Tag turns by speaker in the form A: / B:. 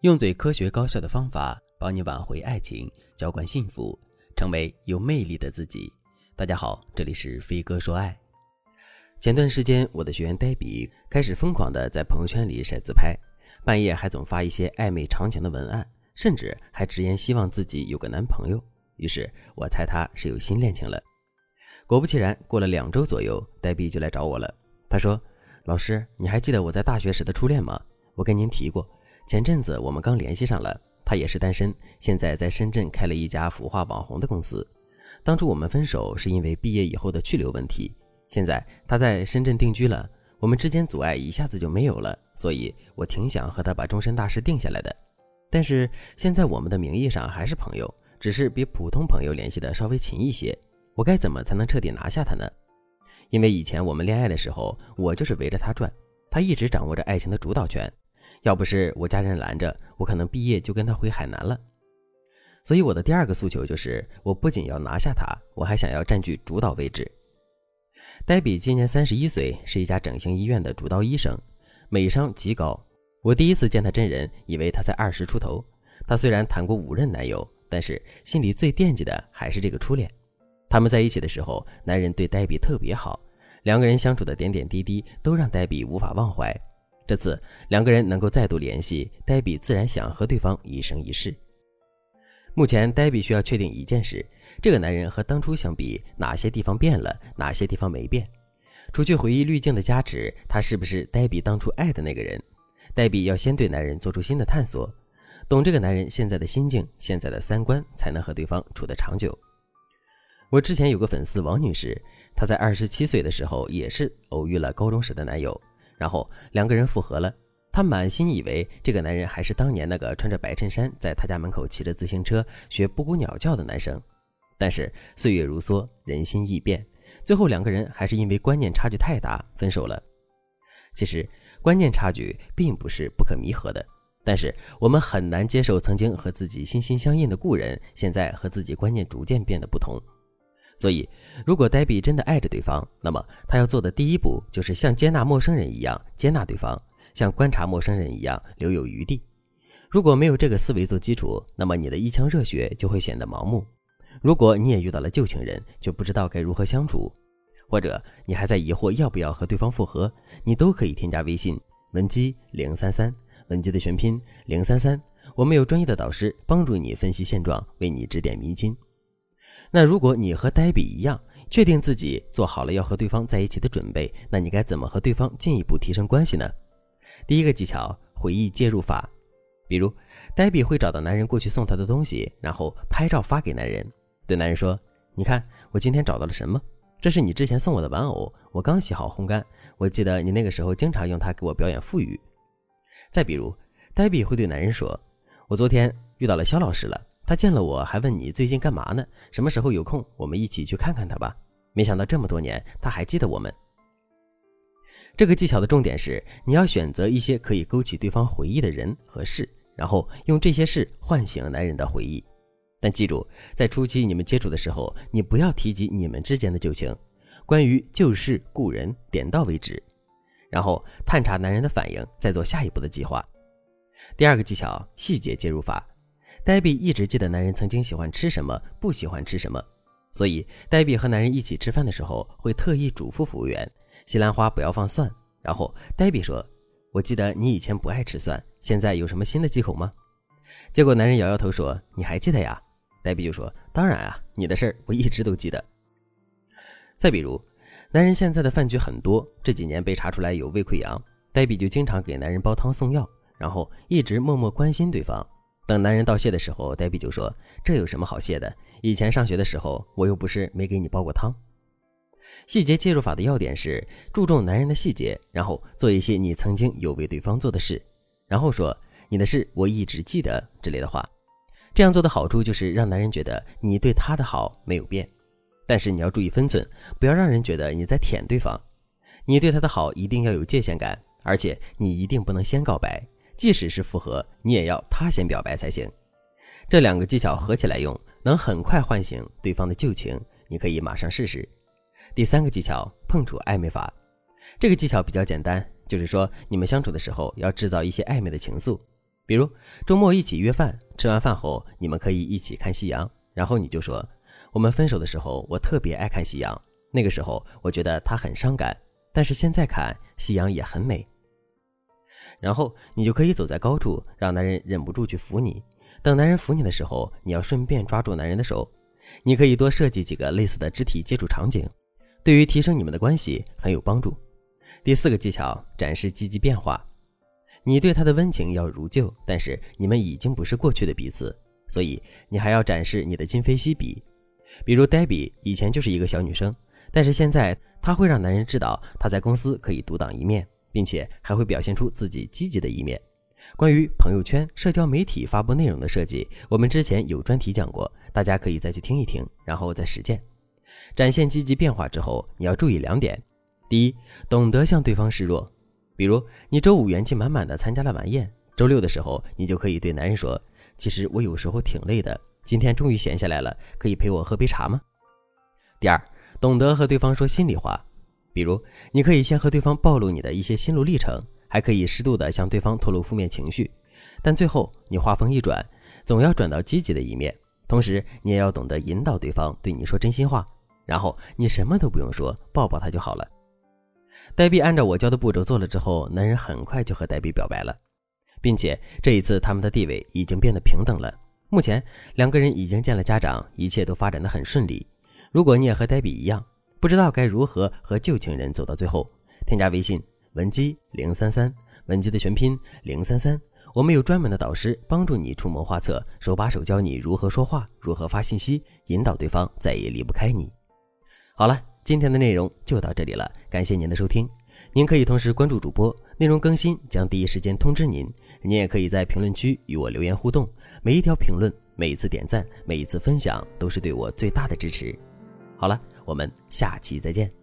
A: 用最科学高效的方法帮你挽回爱情，浇灌幸福，成为有魅力的自己。大家好，这里是飞哥说爱。前段时间，我的学员黛比开始疯狂的在朋友圈里晒自拍，半夜还总发一些暧昧长情的文案，甚至还直言希望自己有个男朋友。于是我猜她是有新恋情了。果不其然，过了两周左右，黛比就来找我了。她说：“老师，你还记得我在大学时的初恋吗？我跟您提过。”前阵子我们刚联系上了，他也是单身，现在在深圳开了一家孵化网红的公司。当初我们分手是因为毕业以后的去留问题，现在他在深圳定居了，我们之间阻碍一下子就没有了，所以我挺想和他把终身大事定下来的。但是现在我们的名义上还是朋友，只是比普通朋友联系的稍微勤一些。我该怎么才能彻底拿下他呢？因为以前我们恋爱的时候，我就是围着他转，他一直掌握着爱情的主导权。要不是我家人拦着，我可能毕业就跟他回海南了。所以我的第二个诉求就是，我不仅要拿下他，我还想要占据主导位置。黛比今年三十一岁，是一家整形医院的主刀医生，美商极高。我第一次见她真人，以为她才二十出头。她虽然谈过五任男友，但是心里最惦记的还是这个初恋。他们在一起的时候，男人对黛比特别好，两个人相处的点点滴滴都让黛比无法忘怀。这次两个人能够再度联系，黛比自然想和对方一生一世。目前，黛比需要确定一件事：这个男人和当初相比，哪些地方变了，哪些地方没变？除去回忆滤镜的加持，他是不是黛比当初爱的那个人？黛比要先对男人做出新的探索，懂这个男人现在的心境、现在的三观，才能和对方处得长久。我之前有个粉丝王女士，她在二十七岁的时候也是偶遇了高中时的男友。然后两个人复合了，她满心以为这个男人还是当年那个穿着白衬衫在她家门口骑着自行车学布谷鸟叫的男生。但是岁月如梭，人心易变，最后两个人还是因为观念差距太大分手了。其实观念差距并不是不可弥合的，但是我们很难接受曾经和自己心心相印的故人，现在和自己观念逐渐变得不同。所以，如果黛比真的爱着对方，那么她要做的第一步就是像接纳陌生人一样接纳对方，像观察陌生人一样留有余地。如果没有这个思维做基础，那么你的一腔热血就会显得盲目。如果你也遇到了旧情人，就不知道该如何相处，或者你还在疑惑要不要和对方复合，你都可以添加微信文姬零三三，文姬的全拼零三三，我们有专业的导师帮助你分析现状，为你指点迷津。那如果你和黛比一样，确定自己做好了要和对方在一起的准备，那你该怎么和对方进一步提升关系呢？第一个技巧，回忆介入法。比如，黛比会找到男人过去送她的东西，然后拍照发给男人，对男人说：“你看，我今天找到了什么？这是你之前送我的玩偶，我刚洗好烘干。我记得你那个时候经常用它给我表演腹语。”再比如，黛比会对男人说：“我昨天遇到了肖老师了。”他见了我还问你最近干嘛呢？什么时候有空，我们一起去看看他吧。没想到这么多年他还记得我们。这个技巧的重点是你要选择一些可以勾起对方回忆的人和事，然后用这些事唤醒男人的回忆。但记住，在初期你们接触的时候，你不要提及你们之间的旧情，关于旧事故人点到为止，然后探查男人的反应，再做下一步的计划。第二个技巧：细节介入法。黛比一直记得男人曾经喜欢吃什么，不喜欢吃什么，所以黛比和男人一起吃饭的时候，会特意嘱咐服务员：西兰花不要放蒜。然后黛比说：“我记得你以前不爱吃蒜，现在有什么新的忌口吗？”结果男人摇摇头说：“你还记得呀？”黛比就说：“当然啊，你的事儿我一直都记得。”再比如，男人现在的饭局很多，这几年被查出来有胃溃疡，黛比就经常给男人煲汤送药，然后一直默默关心对方。等男人道谢的时候，黛比就说：“这有什么好谢的？以前上学的时候，我又不是没给你煲过汤。”细节介入法的要点是注重男人的细节，然后做一些你曾经有为对方做的事，然后说“你的事我一直记得”之类的话。这样做的好处就是让男人觉得你对他的好没有变，但是你要注意分寸，不要让人觉得你在舔对方。你对他的好一定要有界限感，而且你一定不能先告白。即使是复合，你也要他先表白才行。这两个技巧合起来用，能很快唤醒对方的旧情。你可以马上试试。第三个技巧，碰触暧昧法。这个技巧比较简单，就是说你们相处的时候要制造一些暧昧的情愫。比如周末一起约饭，吃完饭后你们可以一起看夕阳，然后你就说：“我们分手的时候，我特别爱看夕阳，那个时候我觉得他很伤感，但是现在看夕阳也很美。”然后你就可以走在高处，让男人忍不住去扶你。等男人扶你的时候，你要顺便抓住男人的手。你可以多设计几个类似的肢体接触场景，对于提升你们的关系很有帮助。第四个技巧，展示积极变化。你对他的温情要如旧，但是你们已经不是过去的彼此，所以你还要展示你的今非昔比。比如黛比以前就是一个小女生，但是现在她会让男人知道她在公司可以独当一面，并且还会表现出自己积极的一面。关于朋友圈、社交媒体发布内容的设计，我们之前有专题讲过，大家可以再去听一听，然后再实践。展现积极变化之后，你要注意两点：第一，懂得向对方示弱。比如你周五元气满满的参加了晚宴，周六的时候你就可以对男人说：“其实我有时候挺累的，今天终于闲下来了，可以陪我喝杯茶吗？”第二，懂得和对方说心里话。比如你可以先和对方暴露你的一些心路历程。还可以适度的向对方透露负面情绪，但最后你话锋一转，总要转到积极的一面。同时，你也要懂得引导对方对你说真心话，然后你什么都不用说，抱抱他就好了。黛比按照我教的步骤做了之后，男人很快就和黛比表白了，并且这一次他们的地位已经变得平等了。目前两个人已经见了家长，一切都发展的很顺利。如果你也和黛比一样，不知道该如何和旧情人走到最后，添加微信。文姬零三三，文姬的全拼零三三，我们有专门的导师帮助你出谋划策，手把手教你如何说话，如何发信息，引导对方再也离不开你。好了，今天的内容就到这里了，感谢您的收听。您可以同时关注主播，内容更新将第一时间通知您。您也可以在评论区与我留言互动，每一条评论、每一次点赞、每一次分享，都是对我最大的支持。好了，我们下期再见。